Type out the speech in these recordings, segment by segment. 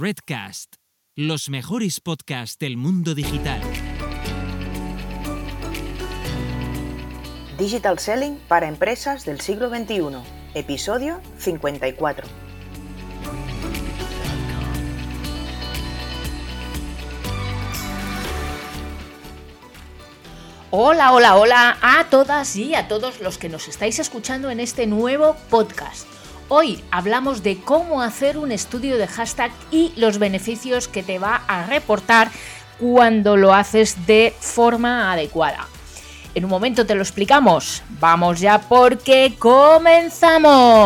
Redcast, los mejores podcasts del mundo digital. Digital Selling para empresas del siglo XXI, episodio 54. Hola, hola, hola a todas y a todos los que nos estáis escuchando en este nuevo podcast. Hoy hablamos de cómo hacer un estudio de hashtag y los beneficios que te va a reportar cuando lo haces de forma adecuada. En un momento te lo explicamos. Vamos ya porque comenzamos.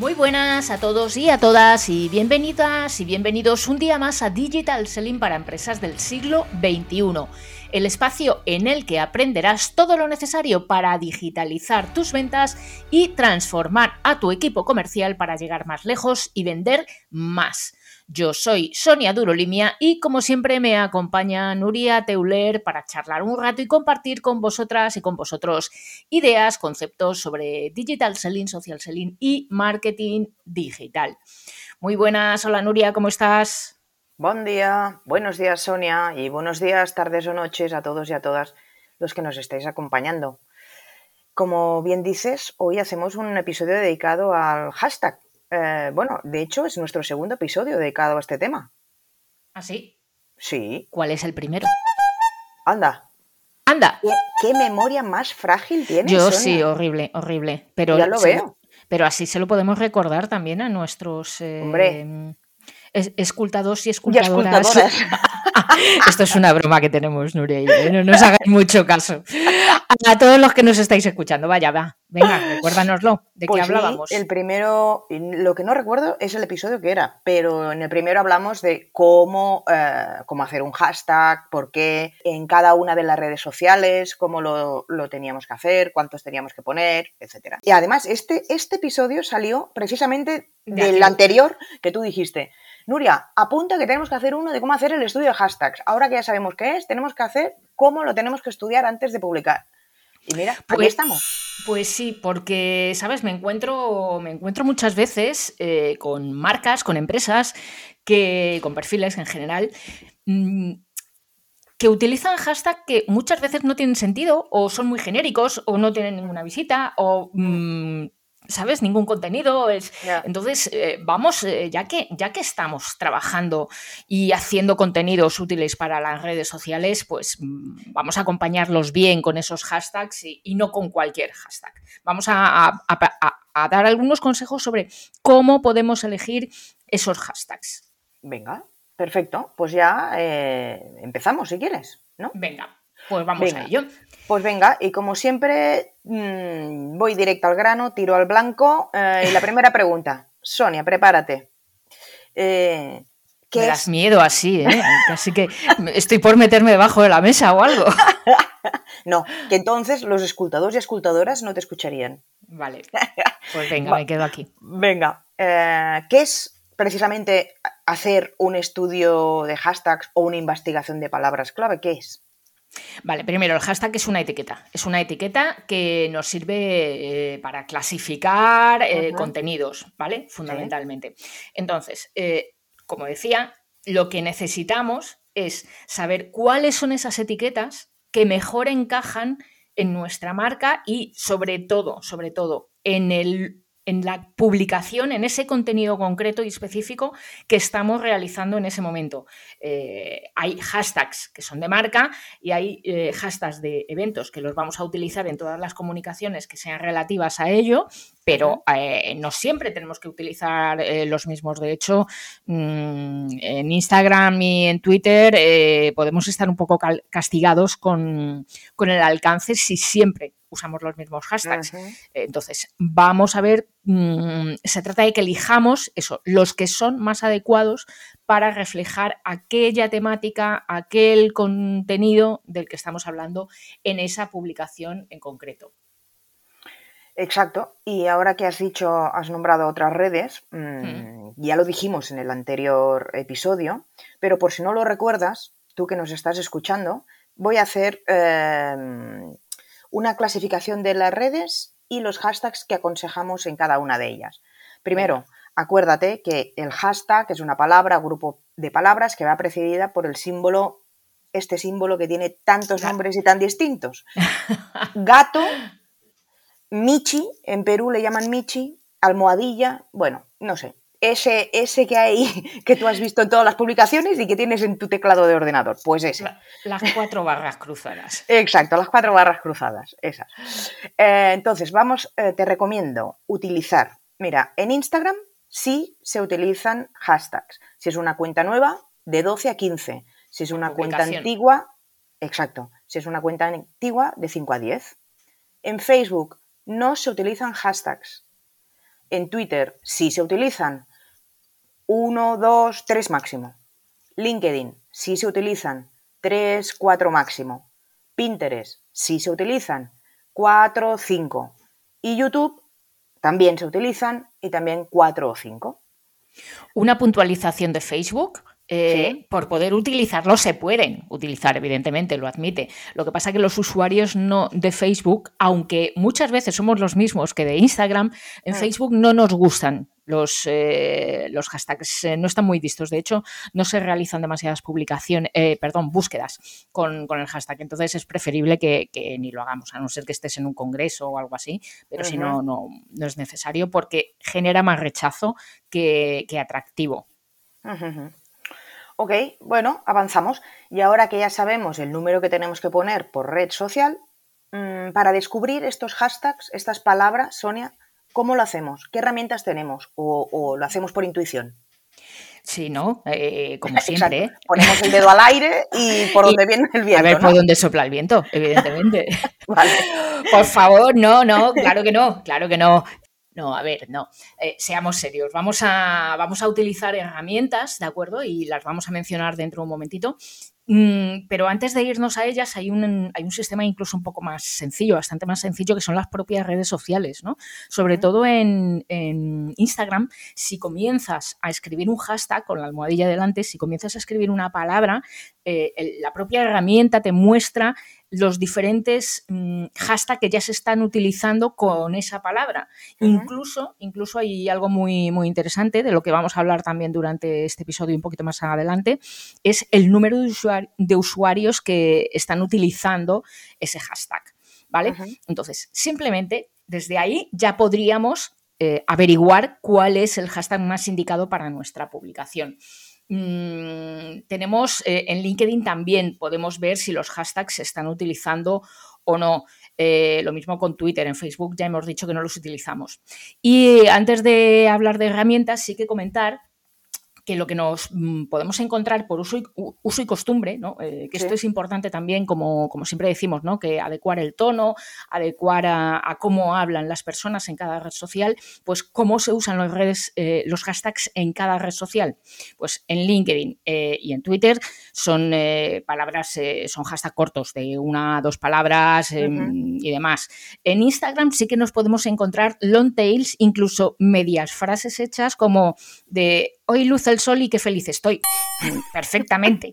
Muy buenas a todos y a todas y bienvenidas y bienvenidos un día más a Digital Selling para empresas del siglo XXI, el espacio en el que aprenderás todo lo necesario para digitalizar tus ventas y transformar a tu equipo comercial para llegar más lejos y vender más. Yo soy Sonia Durolimia y como siempre me acompaña Nuria Teuler para charlar un rato y compartir con vosotras y con vosotros ideas, conceptos sobre digital selling, social selling y marketing digital. Muy buenas, hola Nuria, ¿cómo estás? Buen día, buenos días Sonia y buenos días, tardes o noches a todos y a todas los que nos estáis acompañando. Como bien dices, hoy hacemos un episodio dedicado al hashtag eh, bueno, de hecho es nuestro segundo episodio dedicado a este tema. ¿Ah, sí? Sí. ¿Cuál es el primero? Anda. Anda. ¿Qué, memoria más frágil tienes? Yo sí, horrible, horrible. Pero ya lo veo. Pero así se lo podemos recordar también a nuestros eh, Hombre. escultados y escultadoras. Esto es una broma que tenemos, Nuria, ¿eh? no nos hagáis mucho caso. A todos los que nos estáis escuchando, vaya, va, venga, recuérdanoslo, ¿de qué Pues hablábamos? el primero, lo que no recuerdo es el episodio que era, pero en el primero hablamos de cómo, eh, cómo hacer un hashtag, por qué en cada una de las redes sociales, cómo lo, lo teníamos que hacer, cuántos teníamos que poner, etc. Y además, este, este episodio salió precisamente De del aquí. anterior que tú dijiste. Nuria, apunta que tenemos que hacer uno de cómo hacer el estudio de hashtags. Ahora que ya sabemos qué es, tenemos que hacer cómo lo tenemos que estudiar antes de publicar. Y mira, aquí Pues- estamos. Pues sí, porque, ¿sabes? Me encuentro, me encuentro muchas veces eh, con marcas, con empresas, que, con perfiles en general, mm, que utilizan hashtags que muchas veces no tienen sentido, o son muy genéricos, o no tienen ninguna visita, o, mm, ¿sabes? Ningún contenido. Es... Entonces, eh, vamos, eh, ya, que, ya que estamos trabajando y haciendo contenidos útiles para las redes sociales, pues mm, vamos a acompañarlos bien con esos hashtags y, y no con cualquier hashtag. Vamos a, a- a- a- a dar algunos consejos sobre cómo podemos elegir esos hashtags. Venga, perfecto. Pues ya eh, empezamos, si quieres, ¿no? Venga, pues vamos Venga. a ello. Pues venga, y como siempre, mm, voy directo al grano, tiro al blanco. eh, y la primera pregunta, Sonia, prepárate. Eh, ¿Qué Me das es? miedo así, ¿eh? Así que estoy por meterme debajo de la mesa o algo. No, que entonces los escultadores y escultadoras no te escucharían. Vale, pues venga, Va. me quedo aquí. Venga, eh, ¿qué es precisamente hacer un estudio de hashtags o una investigación de palabras clave? ¿Qué es? Vale, primero, el hashtag es una etiqueta. Es una etiqueta que nos sirve eh, para clasificar eh, contenidos, ¿vale? Fundamentalmente. Entonces, eh, como decía, lo que necesitamos es saber cuáles son esas etiquetas que mejor encajan en nuestra marca y sobre todo, sobre todo, en el en la publicación, en ese contenido concreto y específico que estamos realizando en ese momento. Eh, hay hashtags que son de marca y hay eh, hashtags de eventos que los vamos a utilizar en todas las comunicaciones que sean relativas a ello, pero eh, no siempre tenemos que utilizar eh, los mismos. De hecho, mm, en Instagram y en Twitter eh, podemos estar un poco castigados con, con el alcance si siempre usamos los mismos hashtags. Entonces, vamos a ver, mm, se trata de que elijamos eso, los que son más adecuados para reflejar aquella temática, aquel contenido del que estamos hablando en esa publicación en concreto. Exacto. Y ahora que has dicho, has nombrado otras redes, mm, ya lo dijimos en el anterior episodio, pero por si no lo recuerdas, tú que nos estás escuchando, voy a hacer eh, una clasificación de las redes y los hashtags que aconsejamos en cada una de ellas. Primero, acuérdate que el hashtag es una palabra, grupo de palabras que va precedida por el símbolo, este símbolo que tiene tantos nombres y tan distintos. Gato, Michi, en Perú le llaman Michi, almohadilla, bueno, no sé, ese, ese que hay, que tú has visto en todas las publicaciones y que tienes en tu teclado de ordenador, pues ese. las cuatro barras cruzadas. Exacto, las cuatro barras cruzadas, esas. Eh, entonces, vamos, eh, te recomiendo utilizar, mira, en Instagram sí se utilizan hashtags. Si es una cuenta nueva, de 12 a 15. Si es una cuenta antigua, exacto, si es una cuenta antigua, de 5 a 10. En Facebook no se utilizan hashtags. En Twitter sí se utilizan, uno, dos, tres máximo. LinkedIn, sí se utilizan, tres, cuatro máximo. Pinterest, sí se utilizan, cuatro, cinco. Y YouTube también se utilizan y también cuatro o cinco. Una puntualización de Facebook. Eh, por poder utilizarlo se pueden utilizar, evidentemente, lo admite. Lo que pasa es que los usuarios no de Facebook, aunque muchas veces somos los mismos que de Instagram, en mm. Facebook no nos gustan los, eh, los hashtags eh, no están muy vistos. De hecho, no se realizan demasiadas publicaciones, eh, perdón, búsquedas con, el hashtag. Entonces es preferible que, ni lo hagamos, a no ser que estés en un congreso o algo así, pero si no, no, es necesario porque genera más rechazo que, atractivo. Ok, bueno, avanzamos. Y ahora que ya sabemos el número que tenemos que poner por red social, mm, para descubrir estos hashtags, estas palabras, Sonia, ¿Cómo lo hacemos? ¿Qué herramientas tenemos? ¿O, lo hacemos por intuición? Sí, ¿no? Eh, como siempre. Ponemos el dedo al aire y por donde viene el viento. A ver, por dónde sopla el viento, evidentemente. vale. Por favor, no, no, claro que no, claro que no. No, a ver, no. Eh, seamos serios. Vamos a, vamos a utilizar herramientas, ¿de acuerdo? Y las vamos a mencionar dentro de un momentito, Mm, pero antes de irnos a ellas hay un, hay un sistema incluso un poco más sencillo, bastante más sencillo, que son las propias redes sociales, ¿no? Sobre todo en, Instagram, si comienzas a escribir un hashtag con la almohadilla delante, si comienzas a escribir una palabra, eh, la propia herramienta te muestra los diferentes mm, hashtags que ya se están utilizando con esa palabra. Incluso, incluso hay algo muy, muy interesante de lo que vamos a hablar también durante este episodio un poquito más adelante, es el número de, usuarios que están utilizando ese hashtag. ¿Vale? Entonces, simplemente desde ahí ya podríamos eh, averiguar cuál es el hashtag más indicado para nuestra publicación. Mm, tenemos eh, en LinkedIn también podemos ver si los hashtags se están utilizando o no. Eh, lo mismo con Twitter, en Facebook ya hemos dicho que no los utilizamos. Y antes de hablar de herramientas, sí que comentar que lo que nos mm, podemos encontrar por uso y, uso y costumbre, ¿no? Eh, que esto es importante también, como, como, siempre decimos, ¿no? que adecuar el tono, adecuar a, cómo hablan las personas en cada red social, pues cómo se usan los, redes, eh, los hashtags en cada red social. Pues en LinkedIn eh, y en Twitter son palabras, son hashtags cortos de una, dos palabras em, y demás. En Instagram sí que nos podemos encontrar long tails, incluso medias frases hechas como de hoy luce el sol y qué feliz estoy. Perfectamente.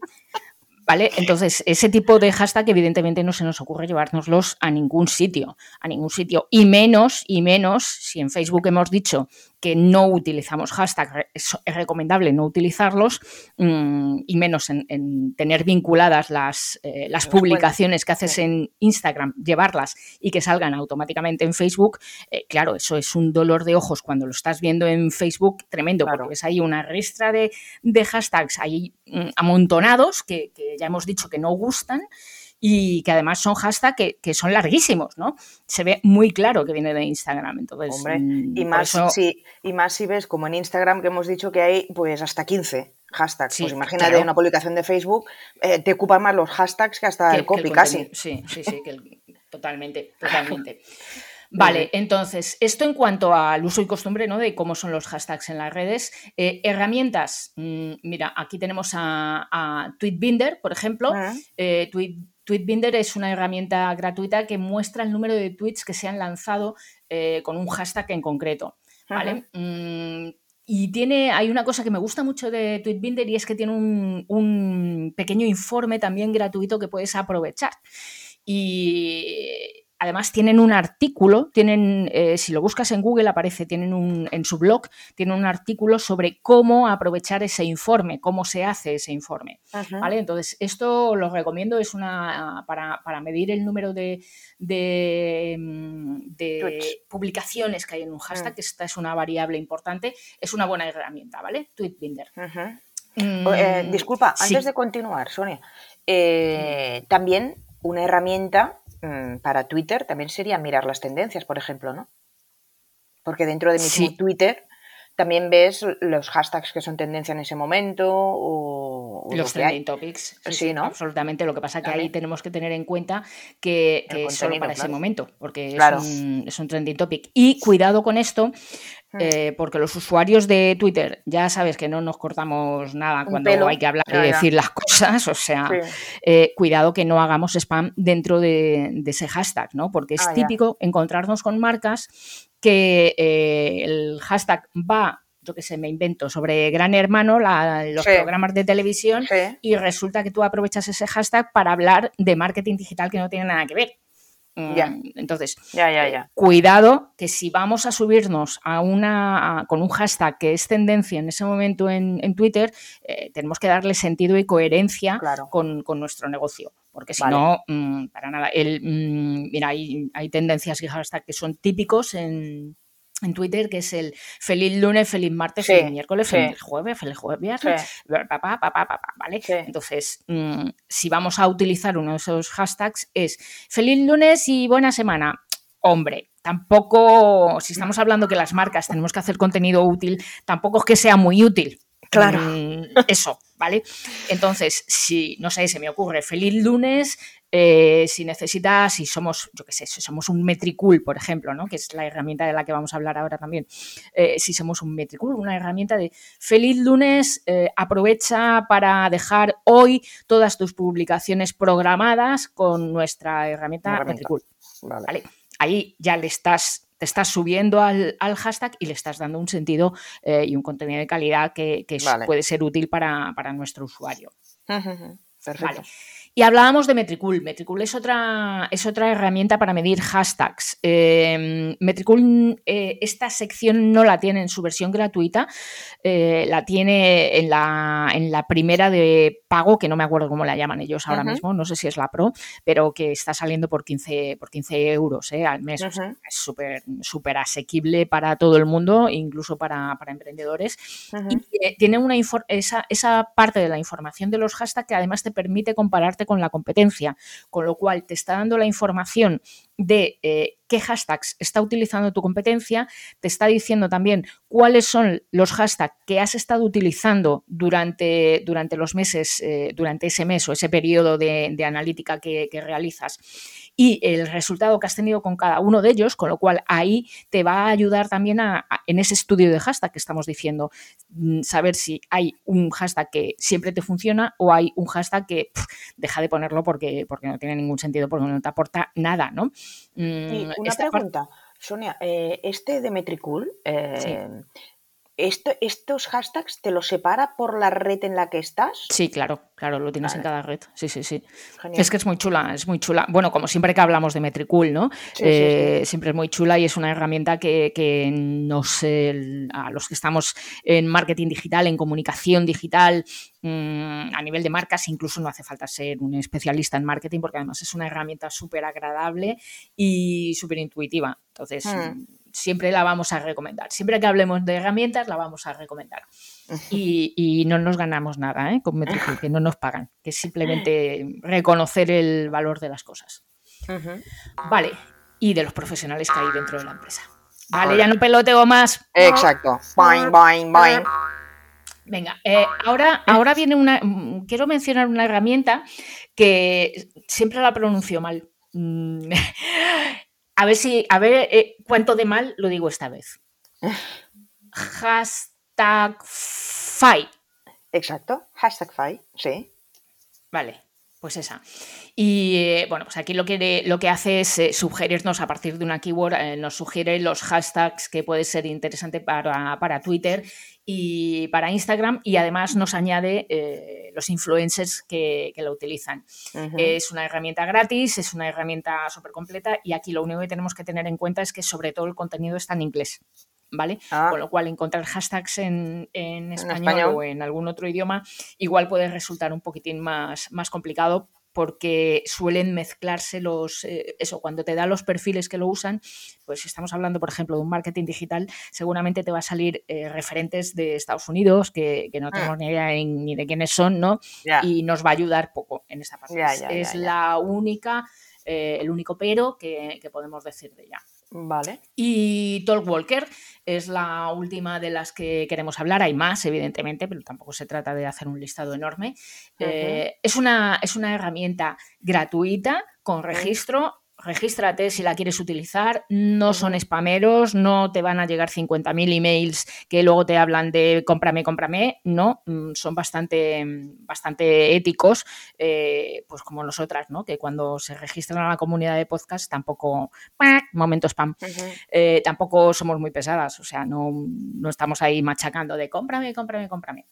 ¿Vale? Entonces, ese tipo de hashtag, evidentemente, no se nos ocurre llevárnoslos a ningún sitio, a ningún sitio. Y menos, y menos, si en Facebook hemos dicho que no utilizamos hashtag, es, recomendable no utilizarlos mm, y menos en, tener vinculadas las, eh, las publicaciones que haces en Instagram, llevarlas y que salgan automáticamente en Facebook, eh, claro, eso es un dolor de ojos cuando lo estás viendo en Facebook tremendo, porque ves ahí una ristra de, hashtags ahí mm, amontonados que, que ya hemos dicho que no gustan y que además son hashtags que, son larguísimos, ¿no? Se ve muy claro que viene de Instagram. Entonces, Hombre, y mm, más, si, y más si ves como en Instagram que hemos dicho que hay pues hasta 15 hashtags. pues imagínate una publicación de Facebook, eh, te ocupan más los hashtags que hasta el copy casi. Sí, sí, sí, totalmente, totalmente. Vale, entonces, esto en cuanto al uso y costumbre, ¿no? De cómo son los hashtags en las redes. Eh, herramientas, mm, mira, aquí tenemos a, Tweetbinder, por ejemplo. Eh, Tweetbinder es una herramienta gratuita que muestra el número de tweets que se han lanzado eh, con un hashtag en concreto. ¿vale? Mm, y tiene, hay una cosa que me gusta mucho de Tweetbinder y es que tiene un, un pequeño informe también gratuito que puedes aprovechar. Y además tienen un artículo, tienen, eh, si lo buscas en Google aparece, tienen un, en su blog, tienen un artículo sobre cómo aprovechar ese informe, cómo se hace ese informe. ¿vale? Entonces, esto lo recomiendo, es una para, medir el número de, de, mm, publicaciones que hay en un hashtag, que mm. esta es una variable importante, es una buena herramienta, ¿vale? Tweetbinder. Eh, mm, disculpa, antes de continuar, Sonia, eh, también una herramienta Mm, para Twitter también sería mirar las tendencias, por ejemplo, ¿no? Porque dentro de mi Twitter también ves los hashtags que son tendencia en ese momento o, los trending topics. Sí, ¿no? Absolutamente. Lo que pasa es que ahí tenemos que tener en cuenta que, es solo para ese momento, porque es, un, trending topic. Y cuidado con esto, hmm. eh, porque los usuarios de Twitter ya sabes que no nos cortamos nada cuando hay que hablar y decir las cosas. O sea, eh, cuidado que no hagamos spam dentro de, ese hashtag, ¿no? Porque es ah, típico encontrarnos con marcas que eh, el hashtag va, yo que sé, me invento, sobre Gran Hermano, los programas de televisión, y resulta que tú aprovechas ese hashtag para hablar de marketing digital que no tiene nada que ver. Ya. Mm, entonces, ya, ya, ya. cuidado que si vamos a subirnos a una con un hashtag que es tendencia en ese momento en, Twitter, eh, tenemos que darle sentido y coherencia con, nuestro negocio. Porque si no, mm, para nada. El, mm, mira, hay, hay tendencias y hashtags que son típicos en, en Twitter, que es el feliz lunes, feliz martes, feliz miércoles, feliz jueves, feliz jueves, viernes, papá, papá, papá, ¿vale? Entonces, mm, si vamos a utilizar uno de esos hashtags, es feliz lunes y buena semana. Hombre, tampoco, si estamos hablando que las marcas tenemos que hacer contenido útil, tampoco es que sea muy útil. Claro. Mm, eso, ¿vale? Entonces, si, no sé, se me ocurre feliz lunes, eh, si necesitas, si somos, yo qué sé, si somos un metricool, por ejemplo, ¿no? que es la herramienta de la que vamos a hablar ahora también, eh, si somos un metricool, una herramienta de feliz lunes, eh, aprovecha para dejar hoy todas tus publicaciones programadas con nuestra herramienta, metricool. Vale. Ahí ya le estás te estás subiendo al, hashtag y le estás dando un sentido y un contenido de calidad que, puede ser útil para, nuestro usuario. Perfecto. Y hablábamos de Metricool. Metricool es otra, es otra herramienta para medir hashtags. Eh, Metricool, eh, esta sección no la tiene en su versión gratuita, eh, la tiene en la, en la primera de pago, que no me acuerdo cómo la llaman ellos ahora mismo, no sé si es la Pro, pero que está saliendo por 15, por 15 euros al mes. es súper súper asequible para todo el mundo, incluso para, emprendedores. Y tiene una esa, esa parte de la información de los hashtags que además te permite compararte con la competencia, con lo cual te está dando la información de eh, qué hashtags está utilizando tu competencia, te está diciendo también cuáles son los hashtags que has estado utilizando durante, durante los meses, eh, durante ese mes o ese periodo de, analítica que, realizas y el resultado que has tenido con cada uno de ellos, con lo cual ahí te va a ayudar también a, en ese estudio de hashtag que estamos diciendo, mm, saber si hay un hashtag que siempre te funciona o hay un hashtag que deja de ponerlo porque, porque no tiene ningún sentido, porque no te aporta nada, ¿no? Mm, una pregunta, Sonia, eh, este de Metricool, eh, ¿estos hashtags te los separa por la red en la que estás? Sí, claro, claro, lo tienes en cada red. Sí, sí, sí. Es que es muy chula, es muy chula. Bueno, como siempre que hablamos de Metricool, ¿no? Eh, siempre es muy chula y es una herramienta que, que nos, a los que estamos en marketing digital, en comunicación digital, mm, a nivel de marcas, incluso no hace falta ser un especialista en marketing porque además es una herramienta súper agradable y súper intuitiva. Entonces, hmm siempre la vamos a recomendar. Siempre que hablemos de herramientas, la vamos a recomendar. Y, no nos ganamos nada ¿eh? con Metricool, que no nos pagan, que es simplemente reconocer el valor de las cosas. Vale, y de los profesionales que hay dentro de la empresa. Vale, ya no peloteo más. Exacto. Bye, bye, bye. Venga, eh, ahora, ahora viene una. Quiero mencionar una herramienta que siempre la pronuncio mal. A ver si, a ver eh, cuánto de mal lo digo esta vez. Hashtag FI. Exacto, hashtag FI, sí. Vale. Pues esa. Y eh, bueno, pues aquí lo que, lo que hace es eh, sugerirnos a partir de una keyword, eh, nos sugiere los hashtags que puede ser interesante para, para Twitter y para Instagram y además nos añade los influencers que, que lo utilizan. Es una herramienta gratis, es una herramienta súper completa y aquí lo único que tenemos que tener en cuenta es que sobre todo el contenido está en inglés. ¿vale? Ah. Con lo cual encontrar hashtags en, español, o en algún otro idioma igual puede resultar un poquitín más, más complicado porque suelen mezclarse los, eh, eso, cuando te da los perfiles que lo usan, pues si estamos hablando, por ejemplo, de un marketing digital, seguramente te va a salir eh, referentes de Estados Unidos que, no tenemos ah. ni idea ni de quiénes son, ¿no? Y nos va a ayudar poco en esta parte. es la única, eh, el único pero que, que podemos decir de ella. Vale. Y Talkwalker es la última de las que queremos hablar. Hay más, evidentemente, pero tampoco se trata de hacer un listado enorme. Eh, es, una, es una herramienta gratuita con registro regístrate si la quieres utilizar, no son spameros, no te van a llegar 50.000 emails que luego te hablan de cómprame, cómprame, no, mm, son bastante, bastante éticos, eh, pues como nosotras, ¿no? que cuando se registran a la comunidad de podcast tampoco, momento spam, eh, tampoco somos muy pesadas, o sea, no, no estamos ahí machacando de cómprame, cómprame, cómprame.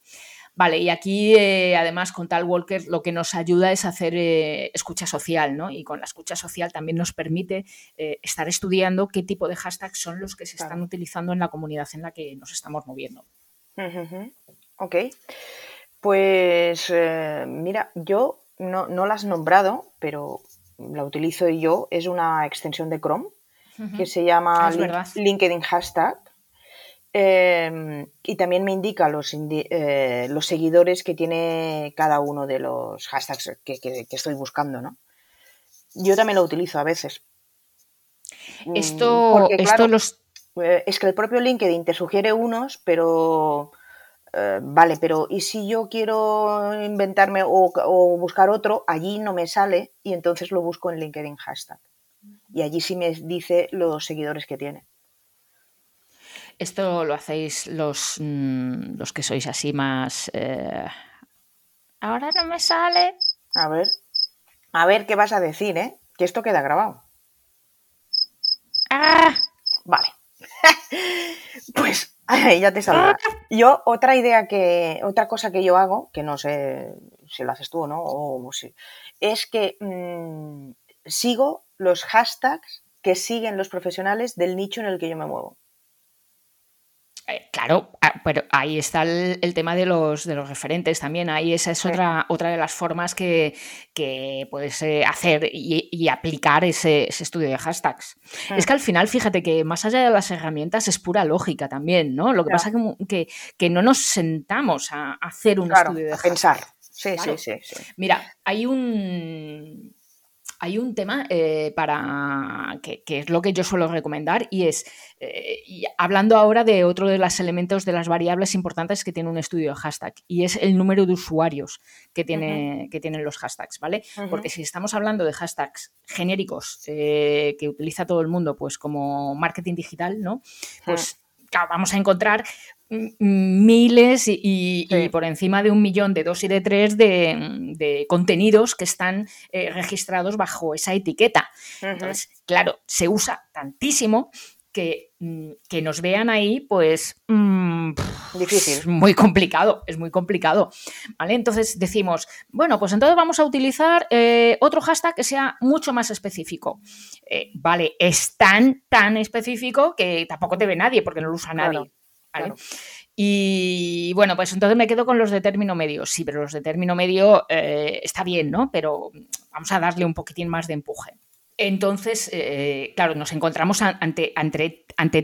Vale, y aquí eh, además con Tal Walker lo que nos ayuda es hacer eh, escucha social, ¿no? Y con la escucha social también nos permite eh, estar estudiando qué tipo de hashtags son los que se están utilizando en la comunidad en la que nos estamos moviendo. Ok. Pues mira, yo no, no la has nombrado, pero la utilizo yo. Es una extensión de Chrome que se llama ah, LinkedIn Hashtag. Em, y también me indica los, eh, los seguidores que tiene cada uno de los hashtags que, estoy buscando, ¿no? Yo también lo utilizo a veces. Mm, esto, esto los... Eh, es que el propio LinkedIn te sugiere unos, pero... Eh, vale, pero ¿y si yo quiero inventarme o, o, buscar otro? Allí no me sale y entonces lo busco en LinkedIn hashtag. Y allí sí me dice los seguidores que tiene. Esto lo hacéis los, mm, los que sois así más... Eh, ahora no me sale. A ver. A ver qué vas a decir, ¿eh? Que esto queda grabado. Ah. Vale. pues ya te saldrá. Yo, otra idea que, otra cosa que yo hago, que no sé si lo haces tú o no, o si, es que mm, sigo los hashtags que siguen los profesionales del nicho en el que yo me muevo. Eh, claro, ah, pero ahí está el, tema de los, de los referentes también. Ahí esa es otra, otra de las formas que, puedes eh, hacer y, aplicar ese, estudio de hashtags. Es que al final, fíjate que más allá de las herramientas es pura lógica también, ¿no? Lo que pasa es que, que, no nos sentamos a hacer un estudio de hashtags. Pensar. Sí, sí, sí, sí. Mira, hay un hay un tema eh, para que, es lo que yo suelo recomendar y es eh, hablando ahora de otro de los elementos de las variables importantes que tiene un estudio de hashtag y es el número de usuarios que, tiene, que tienen los hashtags, ¿vale? Porque si estamos hablando de hashtags genéricos eh, que utiliza todo el mundo, pues como marketing digital, ¿no? Pues vamos a encontrar miles y, por encima de un millón de dos y de tres de, contenidos que están eh, registrados bajo esa etiqueta. Entonces, claro, se usa tantísimo que, mm, que nos vean ahí, pues mm, difícil. Es muy complicado, es muy complicado. ¿Vale? Entonces decimos, bueno, pues entonces vamos a utilizar eh, otro hashtag que sea mucho más específico. Eh, vale, es tan, tan específico que tampoco te ve nadie porque no lo usa nadie. Y bueno, pues entonces me quedo con los de término medio. Sí, pero los de término medio eh, está bien, ¿no? Pero vamos a darle un poquitín más de empuje. Entonces, eh, claro, nos encontramos ante,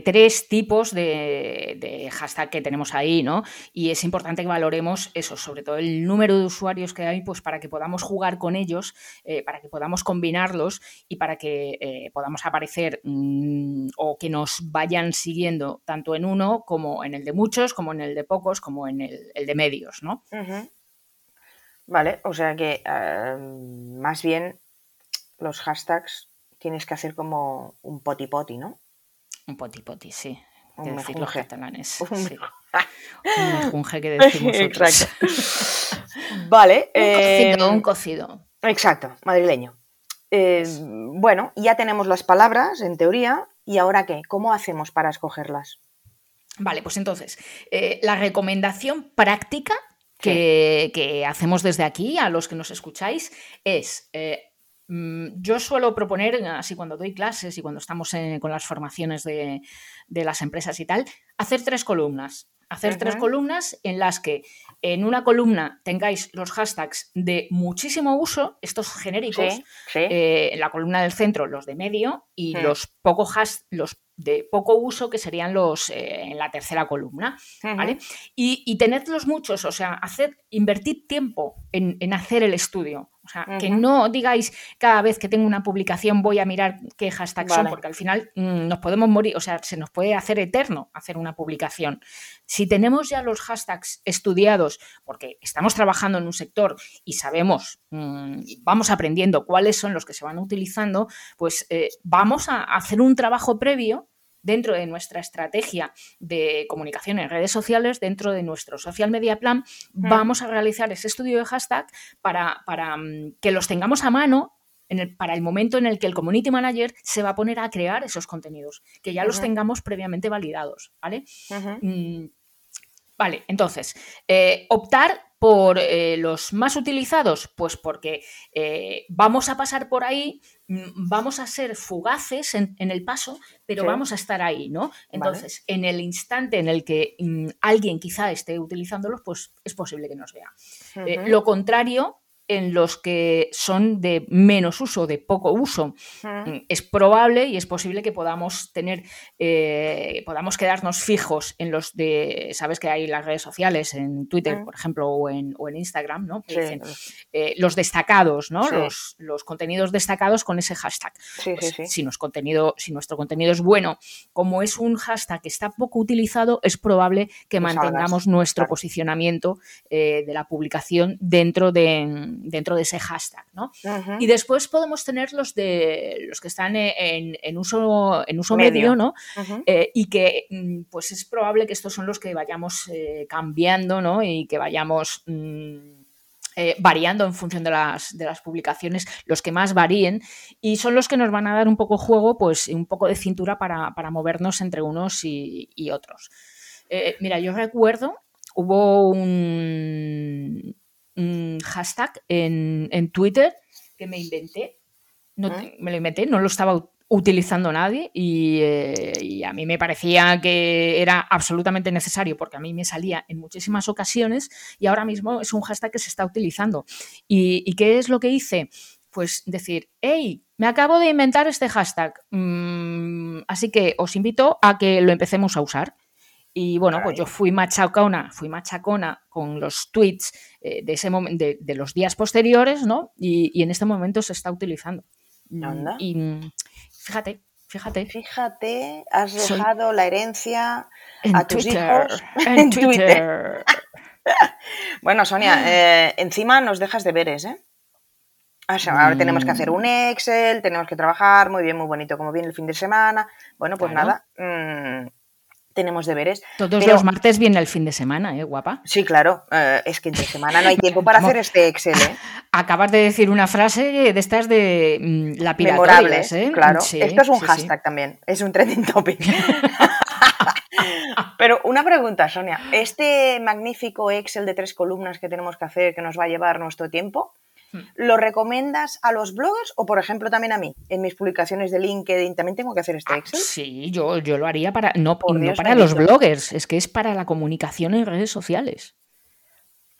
tres tipos de, hashtag que tenemos ahí, ¿no? Y es importante que valoremos eso, sobre todo el número de usuarios que hay, pues para que podamos jugar con ellos, eh, para que podamos combinarlos y para que eh, podamos aparecer mm, o que nos vayan siguiendo tanto en uno como en el de muchos, como en el de pocos, como en el, de medios, ¿no? Vale, o sea que más bien los hashtags tienes que hacer como un poti poti, ¿no? Un poti poti, sí. Un decir los catalanes. Un, sí. un que decimos Exacto. vale. Un cocido, un cocido. Exacto, madrileño. Eh, bueno, ya tenemos las palabras, en teoría, ¿y ahora qué? ¿Cómo hacemos para escogerlas? Vale, pues entonces, eh, la recomendación práctica que, hacemos desde aquí a los que nos escucháis es, eh, yo suelo proponer, así cuando doy clases y cuando estamos con las formaciones de, las empresas y tal, hacer tres columnas. Hacer tres columnas en las que en una columna tengáis los hashtags de muchísimo uso, estos genéricos, eh, en la columna del centro los de medio y los poco los de poco uso, que serían los eh, en la tercera columna, ¿vale? Y, y, tenedlos muchos, o sea, hacer, invertir tiempo en, en hacer el estudio. O sea, que no digáis cada vez que tengo una publicación voy a mirar qué hashtags son, porque al final mm, nos podemos morir, o sea, se nos puede hacer eterno hacer una publicación. Si tenemos ya los hashtags estudiados, porque estamos trabajando en un sector y sabemos, mm, vamos aprendiendo cuáles son los que se van utilizando, pues eh, vamos a hacer un trabajo previo dentro de nuestra estrategia de comunicación en redes sociales, dentro de nuestro social media plan, vamos a realizar ese estudio de hashtag para, para mm, que los tengamos a mano para el momento en el que el community manager se va a poner a crear esos contenidos, que ya los tengamos previamente validados, ¿vale? Mm, vale, entonces, eh, optar por eh, los más utilizados, pues porque eh, vamos a pasar por ahí Mm, vamos a ser fugaces en, el paso, pero vamos a estar ahí, ¿no? Entonces, en el instante en el que mm, alguien quizá esté utilizándolos, pues es posible que nos vea. Eh, lo contrario en los que son de menos uso, de poco uso. Mm, es probable y es posible que podamos tener, eh, podamos quedarnos fijos en los de, sabes que hay las redes sociales, en Twitter, por ejemplo, o en, Instagram, ¿no? Eh, los destacados, ¿no? Los, los, contenidos destacados con ese hashtag. Pues si, contenido, si nuestro contenido es bueno, como es un hashtag que está poco utilizado, es probable que mantengamos nuestro posicionamiento eh, de la publicación dentro de dentro de ese hashtag, ¿no? Y después podemos tener los de los que están en, uso, en uso medio, ¿no? Eh, y que mm, pues es probable que estos son los que vayamos eh, cambiando, ¿no? Y que vayamos mm, eh, variando en función de las, de las, publicaciones, los que más varíen, y son los que nos van a dar un poco juego, pues un poco de cintura para, movernos entre unos y, y otros. mira, yo recuerdo, hubo un, hashtag en, Twitter que me inventé. No, me lo inventé, no lo estaba utilizando nadie eh, y, a mí me parecía que era absolutamente necesario porque a mí me salía en muchísimas ocasiones y ahora mismo es un hashtag que se está utilizando. ¿Y, qué es lo que hice? Pues decir, hey, me acabo de inventar este hashtag, mm, así que os invito a que lo empecemos a usar. Y bueno, pues yo fui machacona, fui machacona con los tweets eh, de, ese de, de, los días posteriores, ¿no? Y, en este momento se está utilizando. Y fíjate, fíjate. Fíjate, has dejado la herencia a tus hijos en, Twitter. bueno, Sonia, eh, encima nos dejas deberes, ¿eh? ahora tenemos que hacer un Excel, tenemos que trabajar, muy bien, muy bonito, como viene el fin de semana. Bueno, pues nada, mm, tenemos deberes. Todos los martes viene el fin de semana, ¿eh, guapa? Sí, claro. Eh, es que entre semana no hay tiempo para hacer este Excel, ¿eh? Acabas de decir una frase de estas de mm, la Memorables, ¿eh? Claro. Esto es un hashtag también. Es un trending topic. Pero una pregunta, Sonia. ¿Este magnífico Excel de tres columnas que tenemos que hacer, que nos va a llevar nuestro tiempo. ¿Lo recomiendas a los bloggers o, por ejemplo, también a mí? En mis publicaciones de LinkedIn también tengo que hacer este ah, Excel. sí, yo, yo lo haría para, no, no para los bloggers, es que es para la comunicación en redes sociales.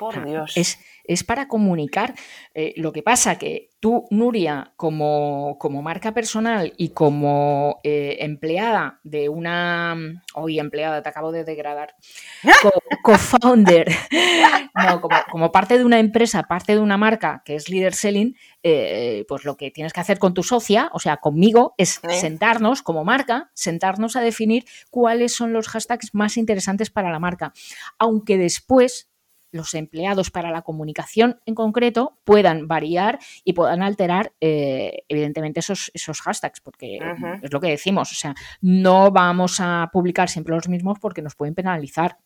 Por Dios. Es, es para comunicar. Eh, lo que pasa que tú, Nuria, como, como marca personal y como eh, empleada de una. Hoy empleada, te acabo de degradar. Co-founder. no, como, parte de una empresa, parte de una marca que es Leader Selling, eh, pues lo que tienes que hacer con tu socia, o sea, conmigo, es sentarnos como marca, sentarnos a definir cuáles son los hashtags más interesantes para la marca. Aunque después los empleados para la comunicación en concreto puedan variar y puedan alterar, eh, evidentemente, esos, esos hashtags, porque es lo que decimos, o sea, no vamos a publicar siempre los mismos porque nos pueden penalizar.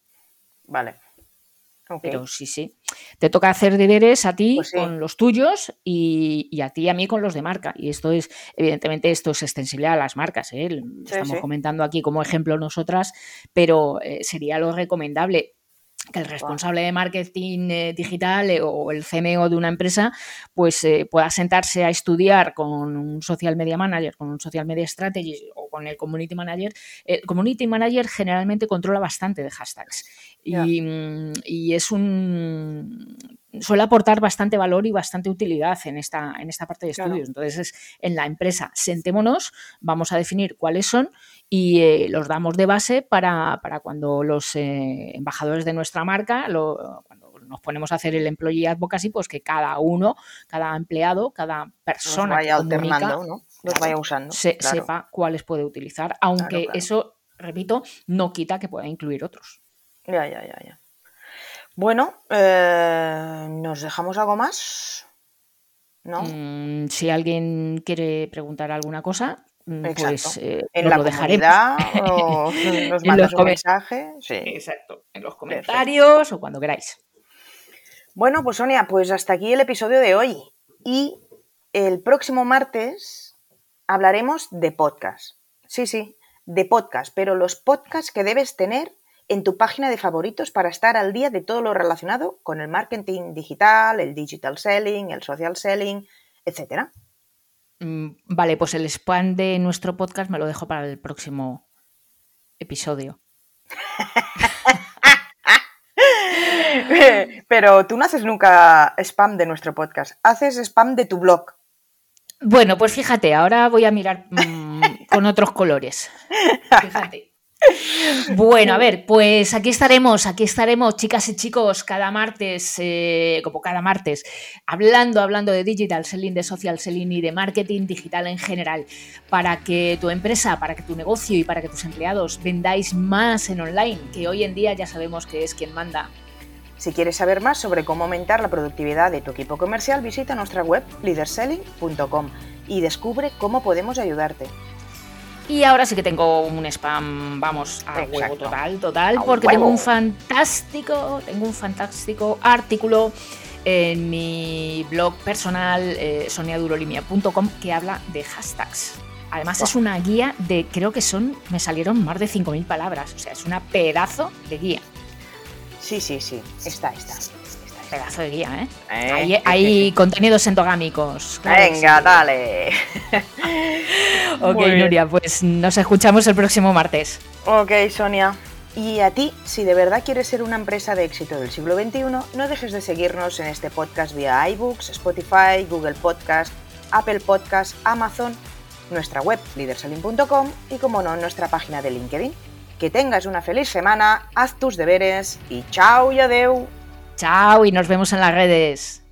Vale. Pero sí, sí. Te toca hacer deberes a ti Pues sí. con los tuyos y, y a ti y a mí con los de marca. Y esto es, evidentemente, esto es extensible a las marcas. ¿eh? Estamos sí. comentando aquí como ejemplo nosotras, pero eh, sería lo recomendable que el responsable de marketing eh, digital eh, o el CMO de una empresa pues eh, pueda sentarse a estudiar con un social media manager, con un social media strategy o con el community manager. El community manager generalmente controla bastante de hashtags y, mm, y es un suele aportar bastante valor y bastante utilidad en esta, en esta parte de Claro. estudios. Entonces, es en la empresa, sentémonos, vamos a definir cuáles son y eh, los damos de base para, para cuando los eh, embajadores de nuestra marca, lo- cuando nos ponemos a hacer el employee advocacy, pues que cada uno, cada empleado, cada persona vaya que comunica, alternando, ¿no? Los vaya usando. se- claro. sepa cuáles puede utilizar, aunque claro. eso, repito, no quita que pueda incluir otros. Ya, ya, ya, ya. Bueno, eh, ¿nos dejamos algo más? ¿No? Mm, si alguien quiere preguntar alguna cosa, mm, pues Exacto. eh, en la lo comunidad o nos En mandas los un mensaje. Sí. Exacto, en los comentarios o cuando queráis. Bueno, pues Sonia, pues hasta aquí el episodio de hoy. Y el próximo martes hablaremos de podcast. Sí, sí, de podcast, pero los podcasts que debes tener en tu página de favoritos para estar al día de todo lo relacionado con el marketing digital, el digital selling, el social selling, etcétera. Mm, Vale, pues el spam de nuestro podcast me lo dejo para el próximo episodio. Pero tú no haces nunca spam de nuestro podcast, haces spam de tu blog. Bueno, pues fíjate, ahora voy a mirar mm, con otros colores. Fíjate. Bueno, a ver, pues aquí estaremos, aquí estaremos, chicas y chicos, cada martes, eh, como cada martes, hablando, hablando de digital selling, de social selling y de marketing digital en general, para que tu empresa, para que tu negocio y para que tus empleados vendáis más en online, que hoy en día ya sabemos que es quien manda. Si quieres saber más sobre cómo aumentar la productividad de tu equipo comercial, visita nuestra web leaderselling.com y descubre cómo podemos ayudarte. Y ahora sí que tengo un spam, vamos, a Exacto. huevo total, total, A porque huevo. tengo un fantástico, tengo un fantástico artículo en mi blog personal eh, soniadurolimia.com que habla de hashtags. Además es una guía de, creo que son, me salieron más de 5.000 palabras, o sea, es una pedazo de guía, Sí, sí, sí, está, está. Pedazo de guía, ¿eh? Eh, Hay, sí. contenidos endogámicos. claro Venga, sí. dale. Ok. Nuria, pues nos escuchamos el próximo martes. Ok, Sonia. Y a ti, si de verdad quieres ser una empresa de éxito del siglo XXI, no dejes de seguirnos en este podcast vía iBooks, Spotify, Google Podcast, Apple Podcast, Amazon, nuestra web leaderselling.com y, como no, nuestra página de LinkedIn. Que tengas una feliz semana, haz tus deberes y chao y adeu. Chao y nos vemos en las redes.